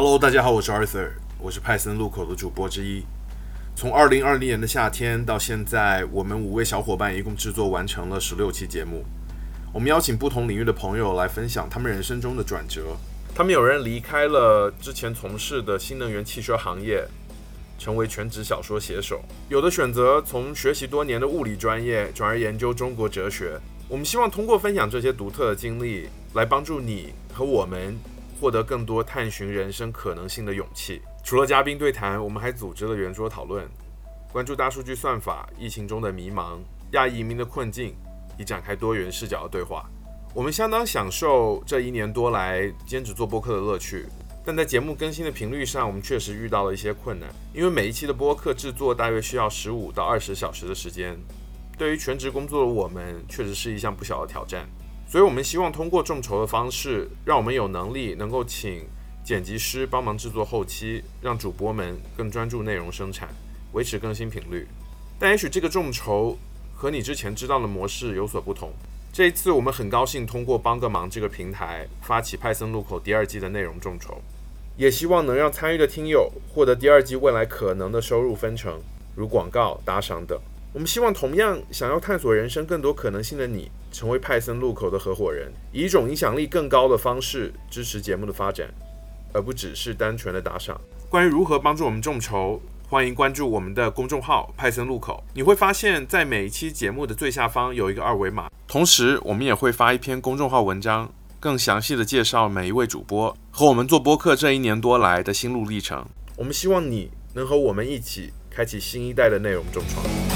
Hello，大家好，我是 Arthur，我是派森路口的主播之一。从二零二零年的夏天到现在，我们五位小伙伴一共制作完成了十六期节目。我们邀请不同领域的朋友来分享他们人生中的转折。他们有人离开了之前从事的新能源汽车行业，成为全职小说写手；有的选择从学习多年的物理专业转而研究中国哲学。我们希望通过分享这些独特的经历，来帮助你和我们。获得更多探寻人生可能性的勇气。除了嘉宾对谈，我们还组织了圆桌讨论，关注大数据算法、疫情中的迷茫、亚裔移民的困境，以展开多元视角的对话。我们相当享受这一年多来兼职做播客的乐趣，但在节目更新的频率上，我们确实遇到了一些困难。因为每一期的播客制作大约需要十五到二十小时的时间，对于全职工作的我们，确实是一项不小的挑战。所以，我们希望通过众筹的方式，让我们有能力能够请剪辑师帮忙制作后期，让主播们更专注内容生产，维持更新频率。但也许这个众筹和你之前知道的模式有所不同。这一次，我们很高兴通过帮个忙这个平台发起派森路口第二季的内容众筹，也希望能让参与的听友获得第二季未来可能的收入分成，如广告、打赏等。我们希望同样想要探索人生更多可能性的你，成为派森路口的合伙人，以一种影响力更高的方式支持节目的发展，而不只是单纯的打赏。关于如何帮助我们众筹，欢迎关注我们的公众号派森路口。你会发现在每一期节目的最下方有一个二维码，同时我们也会发一篇公众号文章，更详细的介绍每一位主播和我们做播客这一年多来的心路历程。我们希望你能和我们一起开启新一代的内容众创。